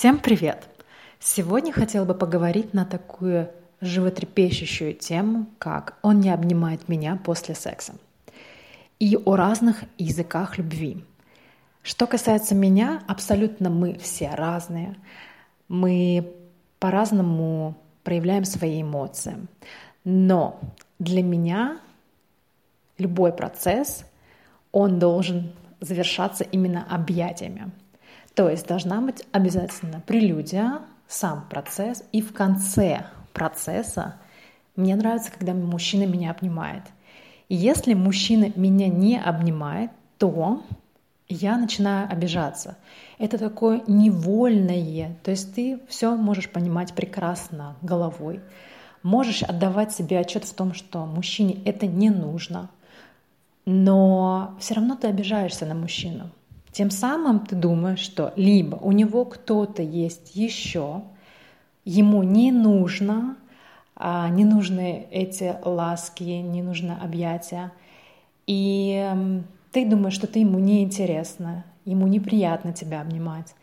Всем привет! Сегодня хотела бы поговорить на такую животрепещущую тему, как «Он не обнимает меня после секса» и о разных языках любви. Что касается меня, абсолютно мы все разные. Мы по-разному проявляем свои эмоции. Но для меня любой процесс, он должен завершаться именно объятиями. То есть должна быть обязательно прелюдия, сам процесс, и в конце процесса мне нравится, когда мужчина меня обнимает. И если мужчина меня не обнимает, то я начинаю обижаться. Это такое невольное, то есть ты все можешь понимать прекрасно головой, можешь отдавать себе отчет в том, что мужчине это не нужно, но все равно ты обижаешься на мужчину. Тем самым ты думаешь, что либо у него кто-то есть еще, ему не нужно, а, не нужны эти ласки, не нужно объятия, и ты думаешь, что ты ему не интересна, ему неприятно тебя обнимать,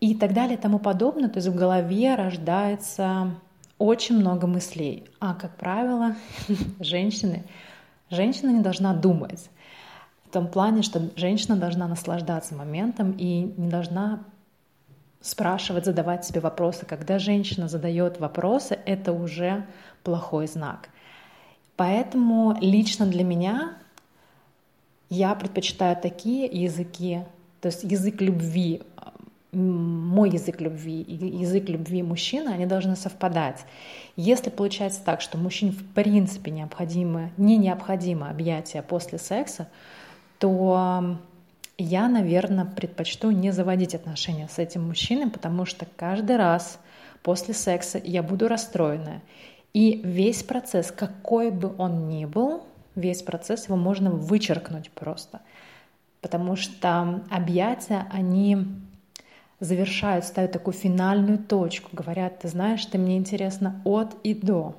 и так далее тому подобное. То есть в голове рождается очень много мыслей. А, как правило, женщины, женщина не должна думать том плане, что женщина должна наслаждаться моментом и не должна спрашивать, задавать себе вопросы. Когда женщина задает вопросы, это уже плохой знак. Поэтому лично для меня я предпочитаю такие языки, то есть язык любви, мой язык любви и язык любви мужчины, они должны совпадать. Если получается так, что мужчине в принципе необходимо, не необходимо объятие после секса, то я, наверное, предпочту не заводить отношения с этим мужчиной, потому что каждый раз после секса я буду расстроена. И весь процесс, какой бы он ни был, весь процесс его можно вычеркнуть просто. Потому что объятия, они завершают, ставят такую финальную точку, говорят, ты знаешь, ты мне интересно от и до.